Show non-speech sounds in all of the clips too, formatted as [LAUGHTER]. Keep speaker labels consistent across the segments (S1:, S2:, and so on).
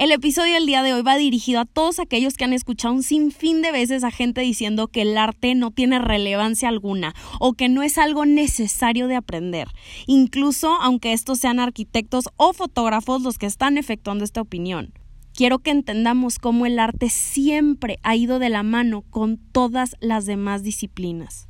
S1: El episodio del día de hoy va dirigido a todos aquellos que han escuchado un sinfín de veces a gente diciendo que el arte no tiene relevancia alguna o que no es algo necesario de aprender, incluso aunque estos sean arquitectos o fotógrafos los que están efectuando esta opinión. Quiero que entendamos cómo el arte siempre ha ido de la mano con todas las demás disciplinas.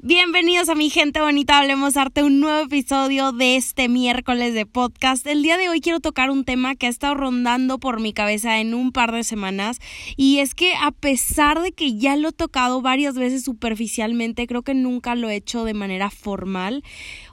S1: Bienvenidos a mi gente bonita, hablemos arte, un nuevo episodio de este miércoles de podcast. El día de hoy quiero tocar un tema que ha estado rondando por mi cabeza en un par de semanas y es que a pesar de que ya lo he tocado varias veces superficialmente, creo que nunca lo he hecho de manera formal.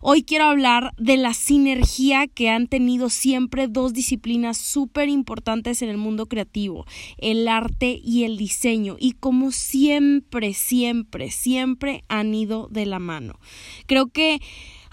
S1: Hoy quiero hablar de la sinergia que han tenido siempre dos disciplinas súper importantes en el mundo creativo, el arte y el diseño y como siempre, siempre, siempre han ido de la mano. Creo que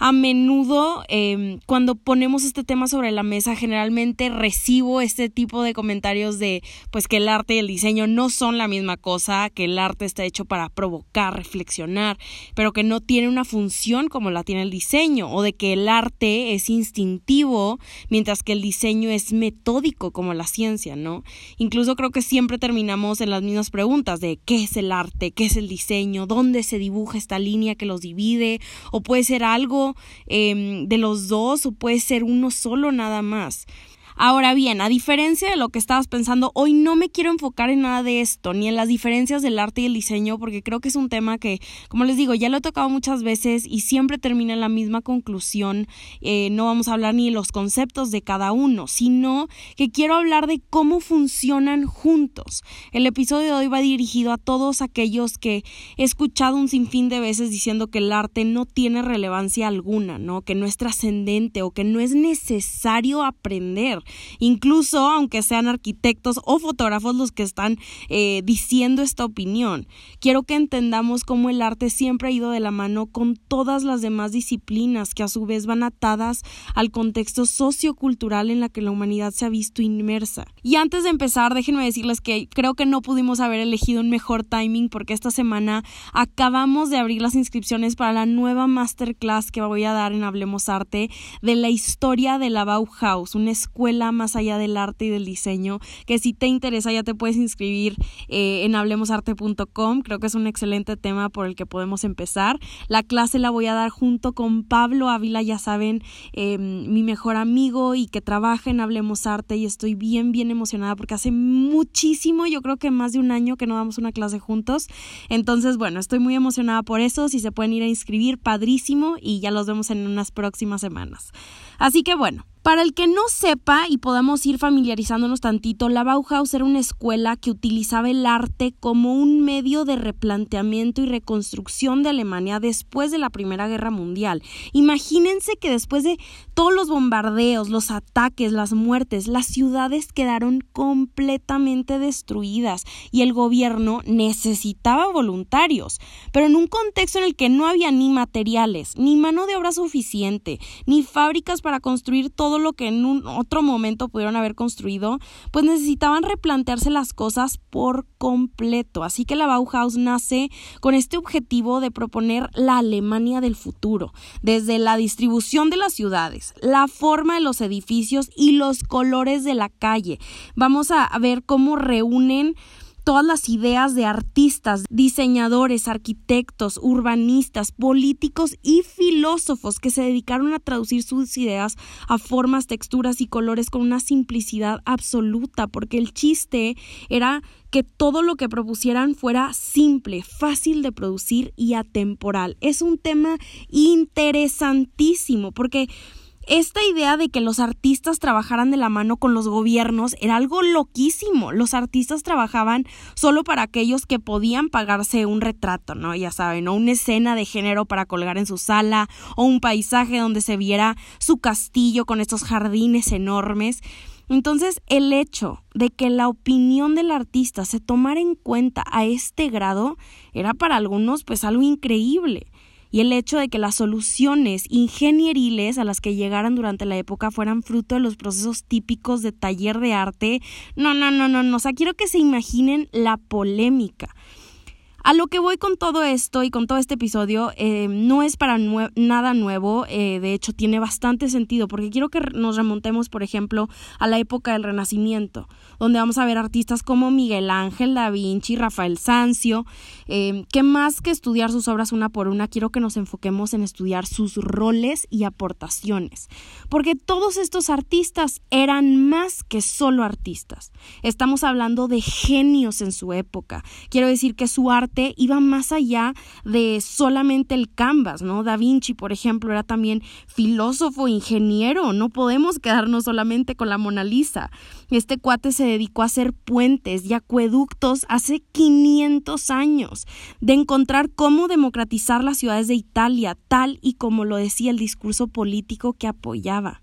S1: a menudo em, cuando ponemos este tema sobre la mesa generalmente recibo este tipo de comentarios de pues que el arte y el diseño no son la misma cosa, que el arte está hecho para provocar, reflexionar, pero que no tiene una función como la tiene el diseño o de que el arte es instintivo mientras que el diseño es metódico como la ciencia, ¿no? Incluso creo que siempre terminamos en las mismas preguntas de qué es el arte, qué es el diseño, dónde se dibuja esta línea que los divide o puede ser algo Em, de los dos o puede ser uno solo nada más. Ahora bien, a diferencia de lo que estabas pensando, hoy no me quiero enfocar en nada de esto, ni en las diferencias del arte y el diseño, porque creo que es un tema que, como les digo, ya lo he tocado muchas veces y siempre termina en la misma conclusión. Eh, no vamos a hablar ni de los conceptos de cada uno, sino que quiero hablar de cómo funcionan juntos. El episodio de hoy va dirigido a todos aquellos que he escuchado un sinfín de veces diciendo que el arte no tiene relevancia alguna, ¿no? Que no es trascendente o que no es necesario aprender incluso aunque sean arquitectos o fotógrafos los que están eh, diciendo esta opinión. Quiero que entendamos cómo el arte siempre ha ido de la mano con todas las demás disciplinas que a su vez van atadas al contexto sociocultural en la que la humanidad se ha visto inmersa. Y antes de empezar, déjenme decirles que creo que no pudimos haber elegido un mejor timing porque esta semana acabamos de abrir las inscripciones para la nueva masterclass que voy a dar en Hablemos Arte de la historia de la Bauhaus, una escuela más allá del arte y del diseño, que si te interesa ya te puedes inscribir eh, en hablemosarte.com, creo que es un excelente tema por el que podemos empezar. La clase la voy a dar junto con Pablo Ávila, ya saben, em, mi mejor amigo y que trabaja en Hablemos Arte y estoy bien, bien emocionada porque hace muchísimo, yo creo que más de un año que no damos una clase juntos. Entonces, bueno, estoy muy emocionada por eso, si se pueden ir a inscribir, padrísimo y ya los vemos en unas próximas semanas. Así que bueno, para el que no sepa y podamos ir familiarizándonos tantito, la Bauhaus era una escuela que utilizaba el arte como un medio de replanteamiento y reconstrucción de Alemania después de la Primera Guerra Mundial. Imagínense que después de todos los bombardeos, los ataques, las muertes, las ciudades quedaron completamente destruidas y el gobierno necesitaba voluntarios, pero en un contexto en el que no había ni materiales, ni mano de obra suficiente, ni fábricas para construir todo todo lo que en un otro momento pudieron haber construido, pues necesitaban replantearse las cosas por completo. Así que la Bauhaus nace con este objetivo de proponer la Alemania del futuro, desde la distribución de las ciudades, la forma de los edificios y los colores de la calle. Vamos a ver cómo reúnen todas las ideas de artistas, diseñadores, arquitectos, urbanistas, políticos y filósofos que se dedicaron a traducir sus ideas a formas, texturas y colores con una simplicidad absoluta, porque el chiste era que todo lo que propusieran fuera simple, fácil de producir y atemporal. Es un tema interesantísimo porque esta idea de que los artistas trabajaran de la mano con los gobiernos era algo loquísimo. Los artistas trabajaban solo para aquellos que podían pagarse un retrato, ¿no? Ya saben, o una escena de género para colgar en su sala, o un paisaje donde se viera su castillo con estos jardines enormes. Entonces, el hecho de que la opinión del artista se tomara en cuenta a este grado era para algunos pues algo increíble. Y el hecho de que las soluciones ingenieriles a las que llegaran durante la época fueran fruto de los procesos típicos de taller de arte. No, no, no, no, no. O sea, quiero que se imaginen la polémica. A lo que voy con todo esto y con todo este episodio eh, no es para nada nuevo, eh, de hecho tiene bastante sentido porque quiero que nos remontemos, por ejemplo, a la época del Renacimiento, donde vamos a ver artistas como Miguel Ángel, Da Vinci, Rafael Sanzio, eh, que más que estudiar sus obras una por una, quiero que nos enfoquemos en estudiar sus roles y aportaciones, porque todos estos artistas eran más que solo artistas. Estamos hablando de genios en su época. Quiero decir que su iba más allá de solamente el canvas, ¿no? Da Vinci, por ejemplo, era también filósofo, ingeniero, no podemos quedarnos solamente con la Mona Lisa. Este cuate se dedicó a hacer puentes y acueductos hace 500 años, de encontrar cómo democratizar las ciudades de Italia, tal y como lo decía el discurso político que apoyaba.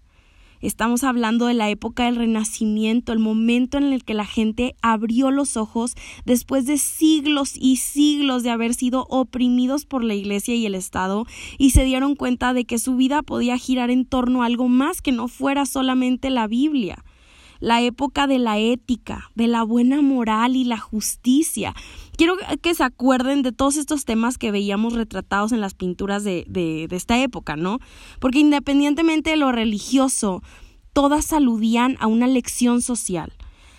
S1: Estamos hablando de la época del Renacimiento, el momento en el que la gente abrió los ojos después de siglos y siglos de haber sido oprimidos por la Iglesia y el Estado y se dieron cuenta de que su vida podía girar en torno a algo más que no fuera solamente la Biblia la época de la ética, de la buena moral y la justicia. Quiero que se acuerden de todos estos temas que veíamos retratados en las pinturas de, de, esta época, ¿no? Porque independientemente de lo religioso, todas aludían a una lección social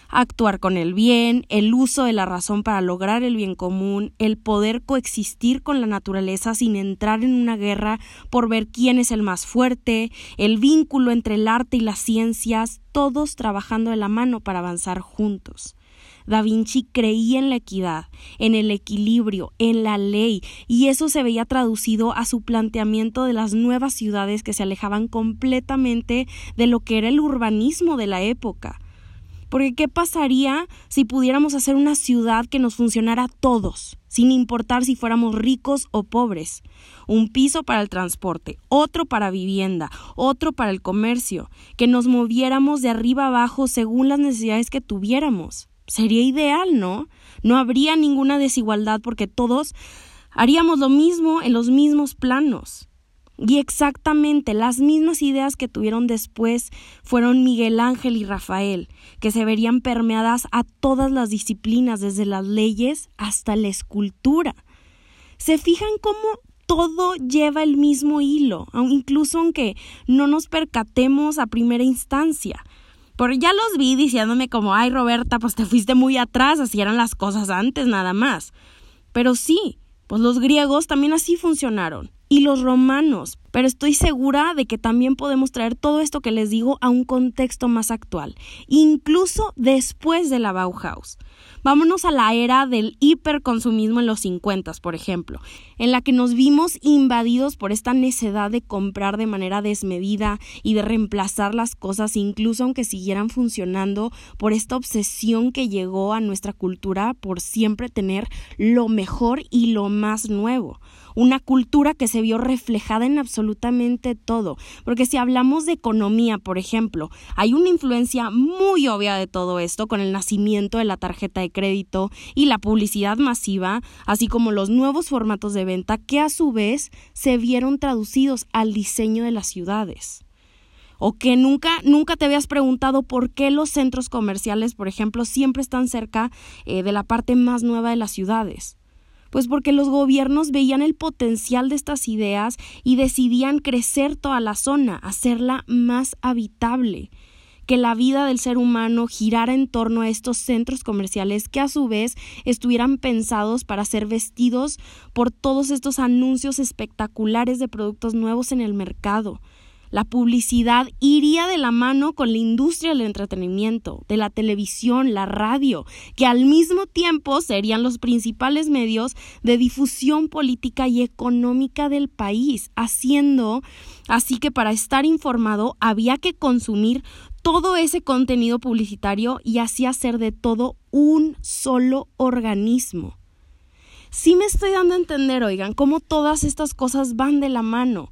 S1: actuar con el bien, el uso de la razón para lograr el bien común, el poder coexistir con la naturaleza sin entrar en una guerra por ver quién es el más fuerte, el vínculo entre el arte y las ciencias, todos trabajando de la mano para avanzar juntos. Da Vinci creía en la equidad, en el equilibrio, en la ley, y eso se veía traducido a su planteamiento de las nuevas ciudades que se alejaban completamente de lo que era el urbanismo de la época. Porque ¿qué pasaría si pudiéramos hacer una ciudad que nos funcionara a todos, sin importar si fuéramos ricos o pobres? Un piso para el transporte, otro para vivienda, otro para el comercio, que nos moviéramos de arriba abajo según las necesidades que tuviéramos. Sería ideal, ¿no? No habría ninguna desigualdad porque todos haríamos lo mismo en los mismos planos. Y exactamente las mismas ideas que tuvieron después fueron Miguel Ángel y Rafael, que se verían permeadas a todas las disciplinas, desde las leyes hasta la escultura. ¿Se fijan cómo todo lleva el mismo hilo, incluso aunque no nos percatemos a primera instancia? Porque ya los vi diciéndome como, ay Roberta, pues te fuiste muy atrás, así eran las cosas antes nada más. Pero sí, pues los griegos también así funcionaron y los romanos, pero estoy segura de que también podemos traer todo esto que les digo a un contexto más actual, incluso después de la Bauhaus. Vámonos a la era del hiperconsumismo en los 50, por ejemplo, en la que nos vimos invadidos por esta necedad de comprar de manera desmedida y de reemplazar las cosas, incluso aunque siguieran funcionando, por esta obsesión que llegó a nuestra cultura por siempre tener lo mejor y lo más nuevo una cultura que se vio reflejada en absolutamente todo. Porque si hablamos de economía, por ejemplo, hay una influencia muy obvia de todo esto con el nacimiento de la tarjeta de crédito y la publicidad masiva, así como los nuevos formatos de venta que a su vez se vieron traducidos al diseño de las ciudades o que nunca, nunca te habías preguntado por qué los centros comerciales, por ejemplo, siempre están cerca eh, de la parte más nueva de las ciudades. Pues porque los gobiernos veían el potencial de estas ideas y decidían crecer toda la zona, hacerla más habitable que la vida del ser humano girara en torno a estos centros comerciales que a su vez estuvieran pensados para ser vestidos por todos estos anuncios espectaculares de productos nuevos en el mercado, la publicidad iría de la mano con la industria del entretenimiento, de la televisión, la radio, que al mismo tiempo serían los principales medios de difusión política y económica del país, haciendo así que para estar informado había que consumir todo ese contenido publicitario y así hacer de todo un solo organismo. Sí me estoy dando a entender, oigan, cómo todas estas cosas van de la mano.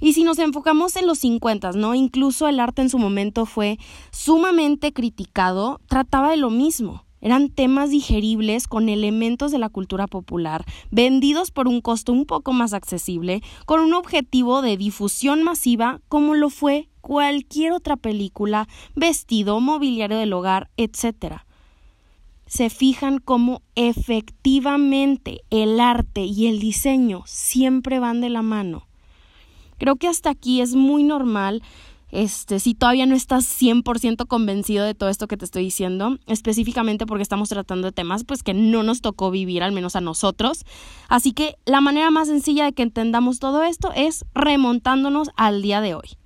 S1: Y si nos enfocamos en los 50, ¿no? Incluso el arte en su momento fue sumamente criticado, trataba de lo mismo. Eran temas digeribles con elementos de la cultura popular, vendidos por un costo un poco más accesible, con un objetivo de difusión masiva como lo fue cualquier otra película, vestido, mobiliario del hogar, etc. Se fijan cómo efectivamente el arte y el diseño siempre van de la mano. Creo que hasta aquí es muy normal este, si todavía no estás 100% convencido de todo esto que te estoy diciendo, específicamente porque estamos tratando de temas pues que no nos tocó vivir, al menos a nosotros. Así que la manera más sencilla de que entendamos todo esto es remontándonos al día de hoy.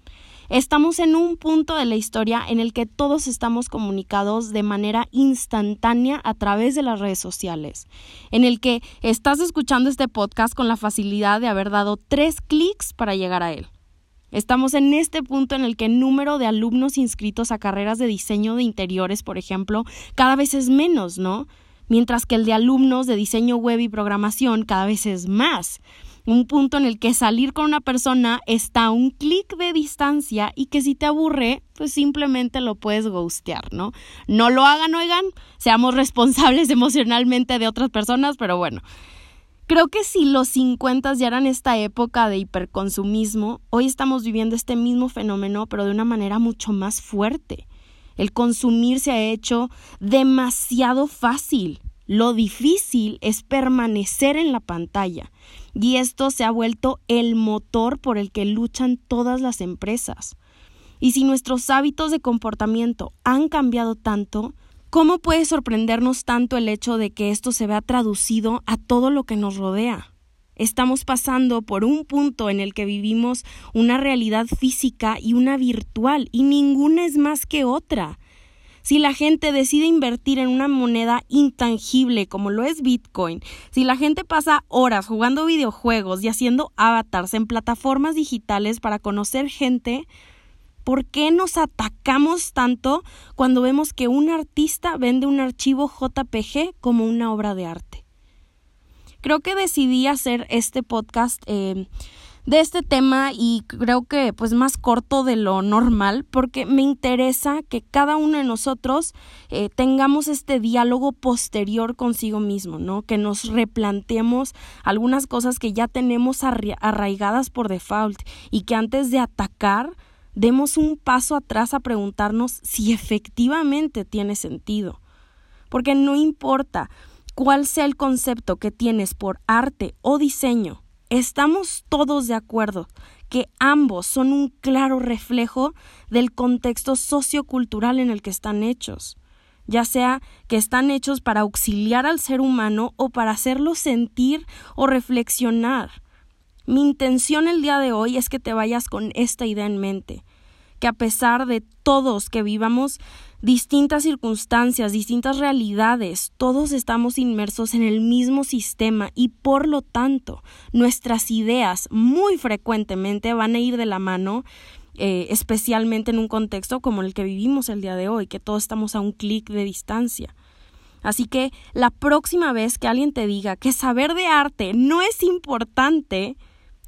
S1: Estamos en un punto de la historia en el que todos estamos comunicados de manera instantánea a través de las redes sociales, en el que estás escuchando este podcast con la facilidad de haber dado tres clics para llegar a él. Estamos en este punto en el que el número de alumnos inscritos a carreras de diseño de interiores, por ejemplo, cada vez es menos, ¿no? Mientras que el de alumnos de diseño web y programación cada vez es más. Un punto en el que salir con una persona está a un clic de distancia y que si te aburre, pues simplemente lo puedes ghostear, ¿no? No lo hagan, oigan, seamos responsables [LAUGHS] emocionalmente de otras personas, pero bueno. Creo que si los 50 ya eran esta época de hiperconsumismo, hoy estamos viviendo este mismo fenómeno, pero de una manera mucho más fuerte. El consumir se ha hecho demasiado fácil. Lo difícil es permanecer en la pantalla. Y esto se ha vuelto el motor por el que luchan todas las empresas. Y si nuestros hábitos de comportamiento han cambiado tanto, ¿Cómo puede sorprendernos tanto el hecho de que esto se vea traducido a todo lo que nos rodea? Estamos pasando por un punto en el que vivimos una realidad física y una virtual, y ninguna es más que otra. Si la gente decide invertir en una moneda intangible como lo es Bitcoin, si la gente pasa horas jugando videojuegos y haciendo avatars en plataformas digitales para conocer gente, ¿Por qué nos atacamos tanto cuando vemos que un artista vende un archivo JPG como una obra de arte? Creo que decidí hacer este podcast eh, de este tema y creo que pues más corto de lo normal porque me interesa que cada uno de nosotros eh, tengamos este diálogo posterior consigo mismo, ¿no? Que nos replanteemos algunas cosas que ya tenemos arraigadas por default y que antes de atacar demos un paso atrás a preguntarnos si efectivamente tiene sentido. Porque no importa cuál sea el concepto que tienes por arte o diseño, estamos todos de acuerdo que ambos son un claro reflejo del contexto sociocultural en el que están hechos, ya sea que están hechos para auxiliar al ser humano o para hacerlo sentir o reflexionar. Mi intención el día de hoy es que te vayas con esta idea en mente, que a pesar de todos que vivamos distintas circunstancias, distintas realidades, todos estamos inmersos en el mismo sistema y por lo tanto nuestras ideas muy frecuentemente van a ir de la mano eh, especialmente en un contexto como el que vivimos el día de hoy, que todos estamos a un clic de distancia. Así que la próxima vez que alguien te diga que saber de arte no es importante,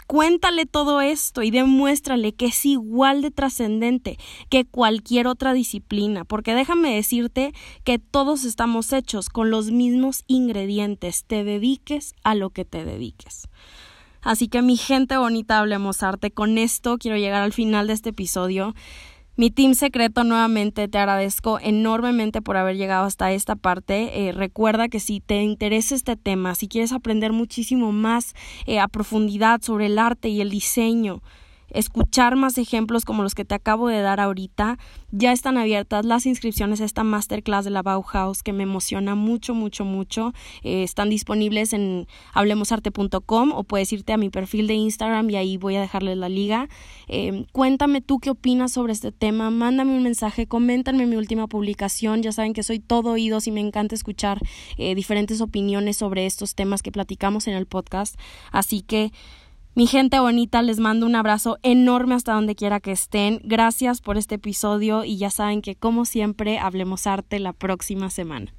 S1: cuéntale todo esto y demuéstrale que es igual de trascendente que cualquier otra disciplina, porque déjame decirte que todos estamos hechos con los mismos ingredientes, te dediques a lo que te dediques. Así que mi gente bonita, hablemos arte. Con esto quiero llegar al final de este episodio. Mi team secreto nuevamente te agradezco enormemente por haber llegado hasta esta parte. Eh, recuerda que si te interesa este tema, si quieres aprender muchísimo más eh, a profundidad sobre el arte y el diseño, escuchar más ejemplos como los que te acabo de dar ahorita, ya están abiertas las inscripciones a esta masterclass de la Bauhaus que me emociona mucho, mucho, mucho. Eh, están disponibles en hablemosarte.com o puedes irte a mi perfil de Instagram y ahí voy a dejarles la liga. Eh, cuéntame tú qué opinas sobre este tema, mándame un mensaje, coméntame mi última publicación. Ya saben que soy todo oídos y me encanta escuchar eh, diferentes opiniones sobre estos temas que platicamos en el podcast. Así que mi gente bonita, les mando un abrazo enorme hasta donde quiera que estén. Gracias por este episodio y ya saben que como siempre hablemos arte la próxima semana.